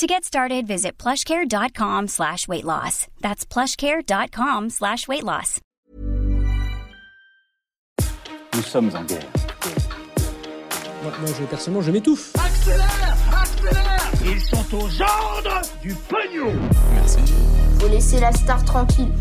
To get started, visit plushcare.com slash weight loss. That's plushcare.com slash weight loss. Nous sommes en guerre. Moi, moi, je, personnellement, je m'étouffe. Accélère Accélère Ils sont aux ordres du pognon Faut laisser la star tranquille.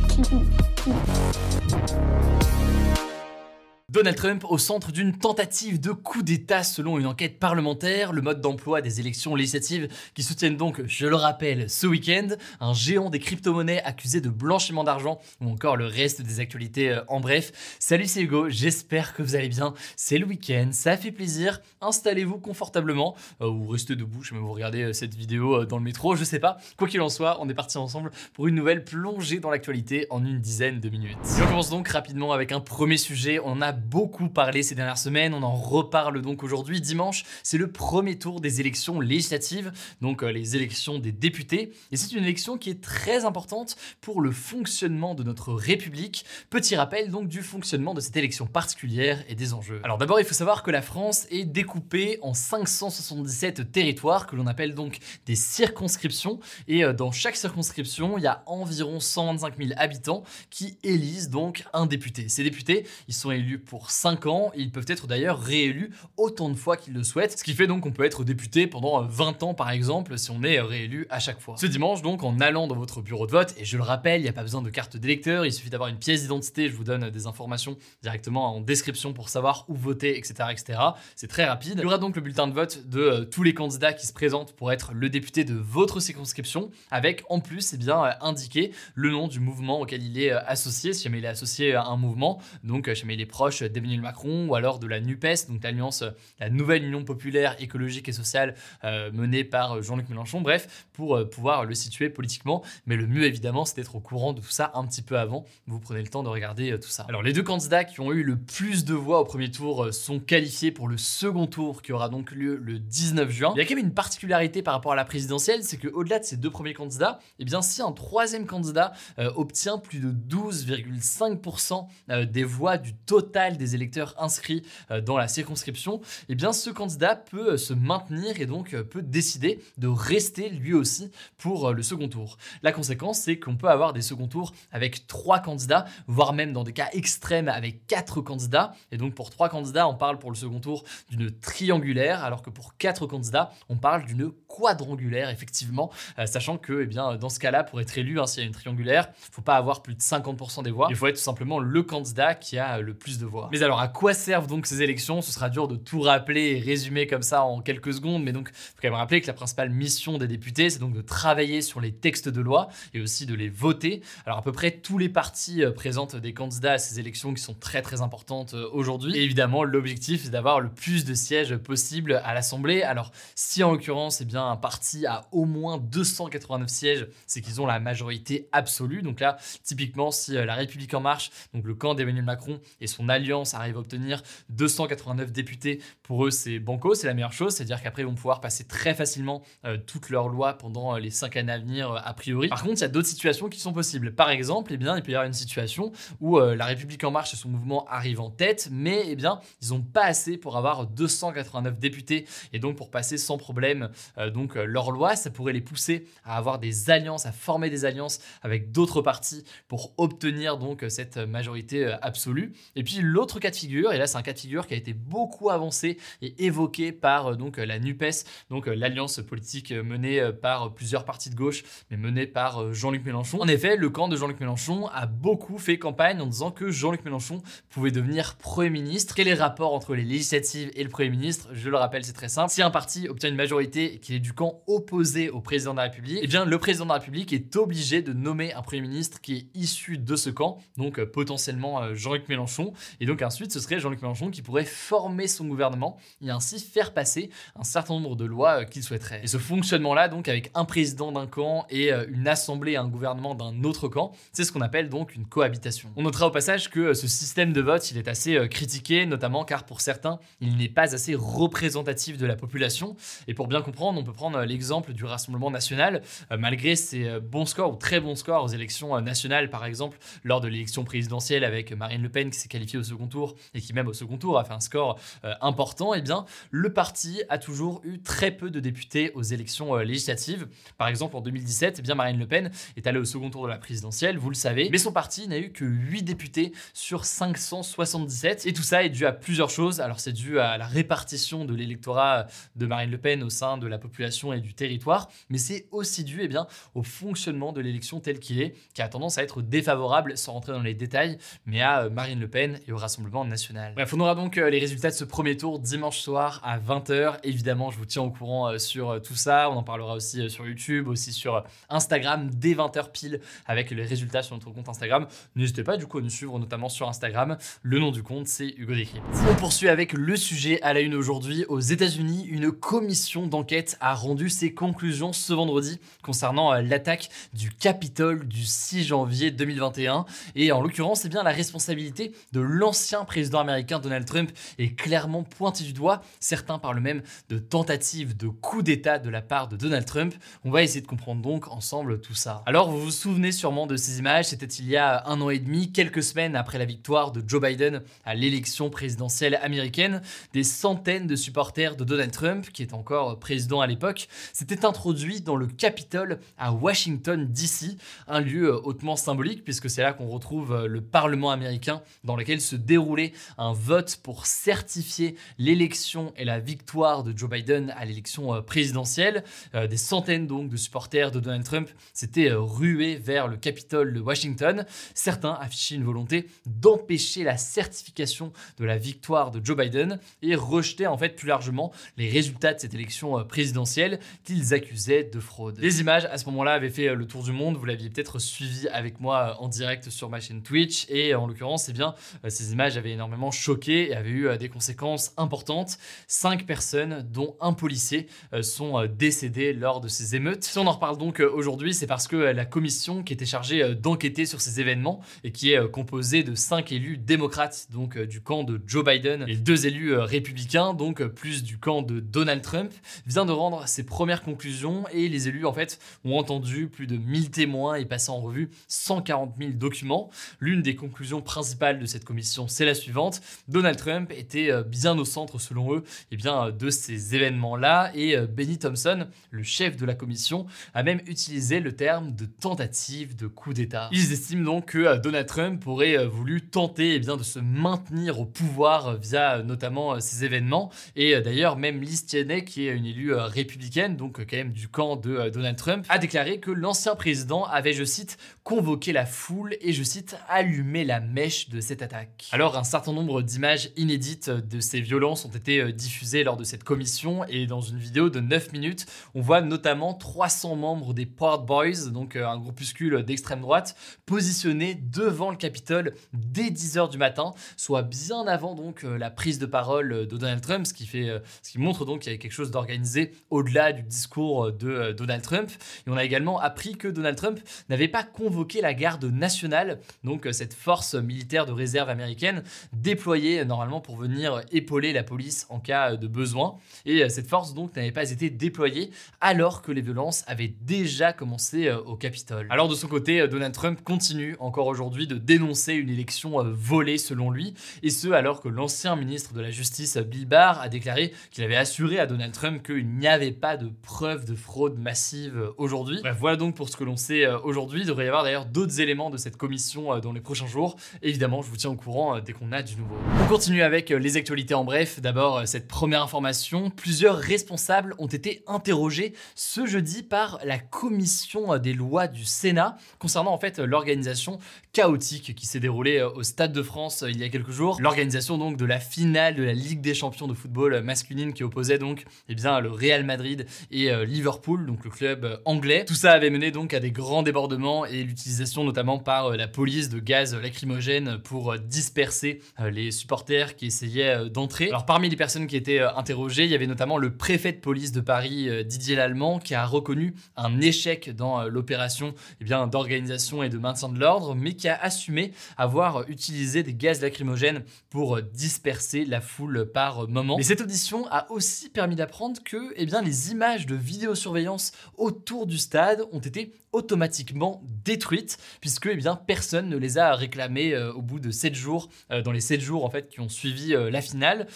Donald Trump au centre d'une tentative de coup d'État selon une enquête parlementaire, le mode d'emploi des élections législatives qui soutiennent donc, je le rappelle, ce week-end, un géant des crypto-monnaies accusé de blanchiment d'argent ou encore le reste des actualités euh, en bref. Salut c'est Hugo, j'espère que vous allez bien, c'est le week-end, ça fait plaisir, installez-vous confortablement. Euh, ou restez debout, je sais même vous regardez euh, cette vidéo dans le métro, je sais pas. Quoi qu'il en soit, on est parti ensemble pour une nouvelle plongée dans l'actualité en une dizaine de minutes. On commence donc rapidement avec un premier sujet, on a beaucoup parlé ces dernières semaines, on en reparle donc aujourd'hui. Dimanche, c'est le premier tour des élections législatives, donc euh, les élections des députés. Et c'est une élection qui est très importante pour le fonctionnement de notre République. Petit rappel donc du fonctionnement de cette élection particulière et des enjeux. Alors d'abord, il faut savoir que la France est découpée en 577 territoires que l'on appelle donc des circonscriptions. Et euh, dans chaque circonscription, il y a environ 125 000 habitants qui élisent donc un député. Ces députés, ils sont élus pour 5 ans. Ils peuvent être d'ailleurs réélus autant de fois qu'ils le souhaitent. Ce qui fait donc qu'on peut être député pendant 20 ans par exemple si on est réélu à chaque fois. Ce dimanche donc en allant dans votre bureau de vote, et je le rappelle, il n'y a pas besoin de carte d'électeur, il suffit d'avoir une pièce d'identité, je vous donne des informations directement en description pour savoir où voter, etc. etc. C'est très rapide. Il y aura donc le bulletin de vote de euh, tous les candidats qui se présentent pour être le député de votre circonscription, avec en plus eh bien, euh, indiqué le nom du mouvement auquel il est euh, associé, si jamais il est associé à un mouvement, donc si jamais il est proche d'Emmanuel Macron ou alors de la NUPES, donc l'alliance, la nouvelle Union populaire écologique et sociale euh, menée par Jean-Luc Mélenchon, bref, pour euh, pouvoir le situer politiquement. Mais le mieux évidemment, c'est d'être au courant de tout ça un petit peu avant. Vous prenez le temps de regarder euh, tout ça. Alors les deux candidats qui ont eu le plus de voix au premier tour euh, sont qualifiés pour le second tour qui aura donc lieu le 19 juin. Il y a quand même une particularité par rapport à la présidentielle, c'est qu'au-delà de ces deux premiers candidats, eh bien si un troisième candidat euh, obtient plus de 12,5% euh, des voix du total des électeurs inscrits euh, dans la circonscription, eh bien ce candidat peut euh, se maintenir et donc euh, peut décider de rester lui aussi pour le second tour. La conséquence, c'est qu'on peut avoir des seconds tours avec trois candidats, voire même dans des cas extrêmes avec quatre candidats. Et donc pour trois candidats, on parle pour le second tour d'une triangulaire, alors que pour quatre candidats, on parle d'une quadrangulaire, effectivement, sachant que eh bien, dans ce cas-là, pour être élu, hein, s'il y a une triangulaire, il faut pas avoir plus de 50% des voix. Il faut être tout simplement le candidat qui a le plus de voix. Mais alors, à quoi servent donc ces élections? Ce sera dur de tout rappeler et résumer comme ça en quelques secondes, mais donc, il faut quand même rappeler que la principale mission des députés, c'est donc de travailler sur les textes de loi et aussi de les voter. Alors, à peu près tous les partis euh, présentent des candidats à ces élections qui sont très très importantes euh, aujourd'hui. Et évidemment, l'objectif, c'est d'avoir le plus de sièges possible à l'Assemblée. Alors, si en l'occurrence, eh un parti a au moins 289 sièges, c'est qu'ils ont la majorité absolue. Donc là, typiquement, si euh, la République en marche, donc le camp d'Emmanuel Macron et son alliance arrivent à obtenir 289 députés, pour eux, c'est banco, c'est la meilleure chose. C'est-à-dire qu'après, ils vont pouvoir passer très facilement euh, toutes leurs lois pendant euh, les 5 années à venir, euh, a priori. Par contre, il y a d'autres situations qui sont possibles. Par exemple, eh bien, il peut y avoir une situation où la République en marche et son mouvement arrivent en tête, mais eh bien, ils n'ont pas assez pour avoir 289 députés et donc pour passer sans problème donc leur loi, ça pourrait les pousser à avoir des alliances, à former des alliances avec d'autres partis pour obtenir donc cette majorité absolue. Et puis l'autre cas de figure, et là c'est un cas de figure qui a été beaucoup avancé et évoqué par euh, donc euh, la NUPES, donc euh, l'alliance politique menée par plusieurs partis de gauche, mais menée par Jean-Luc Mélenchon. En effet, le camp de Jean-Luc Mélenchon a beaucoup fait campagne en disant que Jean-Luc Mélenchon pouvait devenir Premier ministre. Quel est le rapport entre les législatives et le Premier ministre? Je le rappelle, c'est très simple. Si un parti obtient une majorité et qu'il est du camp opposé au président de la République, eh bien le président de la République est obligé de nommer un Premier ministre qui est issu de ce camp, donc potentiellement Jean-Luc Mélenchon. Et donc ensuite, ce serait Jean-Luc Mélenchon qui pourrait former son gouvernement et ainsi faire passer un certain nombre de lois qu'il souhaiterait. Et ce fonctionnement-là, donc avec un président d'un camp et une assemblée et un gouvernement d'un autre camp, c'est ce qu'on appelle donc une cohabitation. On notera au passage que ce système de vote, il est assez critiqué, notamment car pour certains, il n'est pas assez représentatif de la population. Et pour bien comprendre, on peut prendre l'exemple du Rassemblement national. malgré ses bons scores ou très bons scores aux élections nationales, par exemple, lors de l'élection présidentielle avec Marine Le Pen qui s'est qualifiée au second tour et qui même au second tour a fait un score euh, important, eh bien le parti a toujours eu très peu de députés aux élections euh, législatives. Par exemple en 2017, eh bien Marine Le Pen est allée au second tour de la présidentielle, vous le savez, mais son parti n'a eu que 8 députés sur 577 et tout ça est dû à plusieurs choses. Alors c'est dû à la répartition de l'électorat de Marine Le Pen au sein de la population et du territoire, mais c'est aussi dû eh bien au fonctionnement de l'élection tel qu'il est, qui a tendance à être défavorable sans rentrer dans les détails, mais à euh, Marine Le Pen et au Rassemblement national. Bref, on aura donc euh, les résultats de ce premier tour dimanche soir à 20h. Évidemment, je vous tiens au courant euh, sur tout ça. On en parlera aussi sur YouTube, aussi sur Instagram dès 20h pile avec les résultats sur notre compte Instagram. N'hésitez pas du coup à nous suivre notamment sur Instagram. Le nom du compte, c'est Hugo Décrypte. On poursuit avec le sujet à la une aujourd'hui. Aux États-Unis, une commission d'enquête a rendu ses conclusions ce vendredi concernant l'attaque du Capitole du 6 janvier 2021. Et en l'occurrence, c'est bien la responsabilité de l'ancien président américain Donald Trump est clairement pointée du doigt. Certains parlent même de tentative de coup d'État de la part de Donald Trump. On va essayer de comprendre donc ensemble tout ça. Alors, vous vous souvenez sûrement de ces images, c'était il y a un an et demi, quelques semaines après la victoire de Joe Biden à l'élection présidentielle américaine. Des centaines de supporters de Donald Trump, qui est encore président à l'époque, s'étaient introduits dans le Capitole à Washington, D.C., un lieu hautement symbolique puisque c'est là qu'on retrouve le Parlement américain dans lequel se déroulait un vote pour certifier l'élection et la victoire de Joe Biden à l'élection euh, présidentielle. Euh, des centaines donc de supporters de Donald Trump s'étaient rués vers le Capitole de Washington. Certains affichaient une volonté d'empêcher la certification de la victoire de Joe Biden et rejetaient en fait plus largement les résultats de cette élection présidentielle qu'ils accusaient de fraude. Les images à ce moment-là avaient fait le tour du monde, vous l'aviez peut-être suivi avec moi en direct sur ma chaîne Twitch. Et en l'occurrence, eh bien, euh, images avaient énormément choqué et avaient eu euh, des conséquences importantes. Cinq personnes, dont un policier, euh, sont décédées lors de ces émeutes. Si on en reparle donc aujourd'hui, c'est parce que la commission qui était chargée d'enquêter sur ces événements et qui est composée de cinq élus démocrates, donc du camp de Joe Biden, et deux élus républicains, donc plus du camp de Donald Trump, vient de rendre ses premières conclusions et les élus en fait ont entendu plus de 1000 témoins et passé en revue 140 000 documents. L'une des conclusions principales de cette commission, c'est la suivante. Donald Trump était euh, bien au centre, selon eux, eh bien, euh, de ces événements-là. Et euh, Benny Thompson, le chef de la commission, a même utilisé le terme de tentative de coup d'État. Ils estiment donc que Donald Trump aurait voulu tenter eh bien, de se maintenir au pouvoir via notamment ces événements. Et d'ailleurs, même Liz Cheney, qui est une élue républicaine, donc quand même du camp de Donald Trump, a déclaré que l'ancien président avait, je cite, convoqué la foule et, je cite, allumer la mèche de cette attaque. Alors, un certain nombre d'images inédites de ces violences ont été euh, diffusées lors de cette commission et dans une vidéo de 9 minutes, on voit notamment 300 membres des Proud Boys, donc euh, un groupuscule d'extrême droite, positionnés devant le Capitole dès 10h du matin, soit bien avant donc euh, la prise de parole de Donald Trump, ce qui, fait, ce qui montre donc qu'il y avait quelque chose d'organisé au-delà du discours de Donald Trump. Et on a également appris que Donald Trump n'avait pas convoqué la garde nationale, donc euh, cette force militaire de réserve américaine déployée euh, normalement pour venir épauler la police en cas euh, de besoin. Et cette force donc n'avait pas été déployée alors que les violences avaient déjà commencé au Capitole. Alors de son côté, Donald Trump continue encore aujourd'hui de dénoncer une élection volée selon lui, et ce alors que l'ancien ministre de la Justice Bill Barr a déclaré qu'il avait assuré à Donald Trump qu'il n'y avait pas de preuves de fraude massive aujourd'hui. Voilà donc pour ce que l'on sait aujourd'hui. Il devrait y avoir d'ailleurs d'autres éléments de cette commission euh, dans les prochains jours. évidemment, je vous tiens au courant euh, dès qu'on a du nouveau. On continue avec euh, les actualités en bref. D'abord, cette première information. Plusieurs responsables ont été interrogés ce jeudi par la commission des lois du Sénat concernant en fait l'organisation chaotique qui s'est déroulée au Stade de France il y a quelques jours. L'organisation donc de la finale de la Ligue des champions de football masculine qui opposait donc eh bien, le Real Madrid et Liverpool, donc le club anglais. Tout ça avait mené donc à des grands débordements et l'utilisation notamment par la police de gaz lacrymogène pour disperser les supporters qui essayaient d'entrer. Alors parmi les personnes qui étaient interrogées, il y avait notamment le préfet de police de Paris, Didier Lallemand, qui a reconnu un échec dans l'opération eh d'organisation et de maintien de l'ordre, mais qui a assumé avoir utilisé des gaz lacrymogènes pour disperser la foule par moment. Mais cette audition a aussi permis d'apprendre que eh les images de vidéosurveillance autour du stade ont été automatiquement détruites puisque eh bien, personne ne les a réclamées euh, au bout de 7 jours, euh, dans les 7 jours en fait qui ont suivi euh, la finale.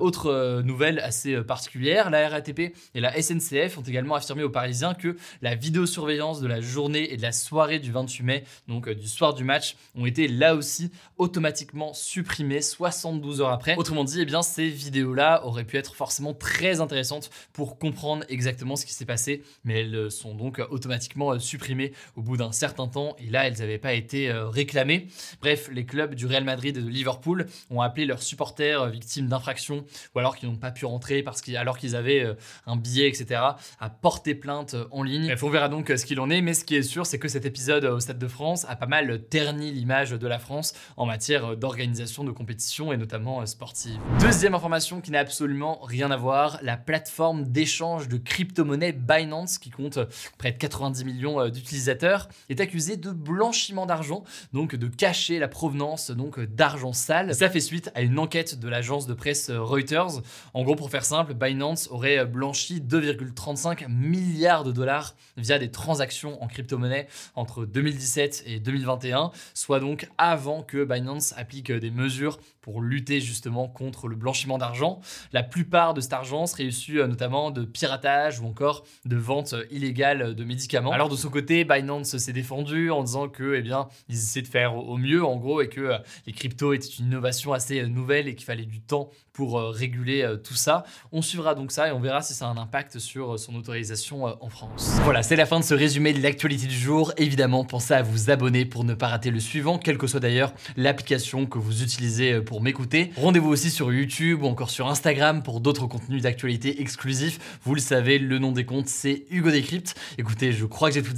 autre nouvelle assez particulière, la RATP et la SNCF ont également affirmé aux Parisiens que la vidéosurveillance de la journée et de la soirée du 28 mai, donc du soir du match, ont été là aussi automatiquement supprimées 72 heures après. Autrement dit, eh bien, ces vidéos-là auraient pu être forcément très intéressantes pour comprendre exactement ce qui s'est passé, mais elles sont donc automatiquement supprimées supprimées au bout d'un certain temps et là elles n'avaient pas été euh, réclamées. Bref, les clubs du Real Madrid et de Liverpool ont appelé leurs supporters euh, victimes d'infractions ou alors qu'ils n'ont pas pu rentrer parce qu'ils alors qu'ils avaient euh, un billet, etc. à porter plainte en ligne. Bref, on verra donc ce qu'il en est, mais ce qui est sûr, c'est que cet épisode au Stade de France a pas mal terni l'image de la France en matière d'organisation de compétition et notamment sportive. Deuxième information qui n'a absolument rien à voir, la plateforme d'échange de crypto-monnaies Binance qui compte près de 90 millions euh, d'utilisateurs, est accusé de blanchiment d'argent, donc de cacher la provenance donc d'argent sale. Ça fait suite à une enquête de l'agence de presse Reuters. En gros, pour faire simple, Binance aurait blanchi 2,35 milliards de dollars via des transactions en crypto-monnaie entre 2017 et 2021, soit donc avant que Binance applique des mesures pour lutter justement contre le blanchiment d'argent. La plupart de cet argent serait issu euh, notamment de piratage ou encore de vente illégale de médicaments. Alors de côté, Binance s'est défendu en disant que, eh bien, ils essaient de faire au mieux en gros et que euh, les cryptos étaient une innovation assez euh, nouvelle et qu'il fallait du temps pour réguler tout ça. On suivra donc ça et on verra si ça a un impact sur son autorisation en France. Voilà, c'est la fin de ce résumé de l'actualité du jour. Évidemment, pensez à vous abonner pour ne pas rater le suivant, quelle que soit d'ailleurs l'application que vous utilisez pour m'écouter. Rendez-vous aussi sur YouTube ou encore sur Instagram pour d'autres contenus d'actualité exclusifs. Vous le savez, le nom des comptes, c'est Hugo Décrypte. Écoutez, je crois que j'ai tout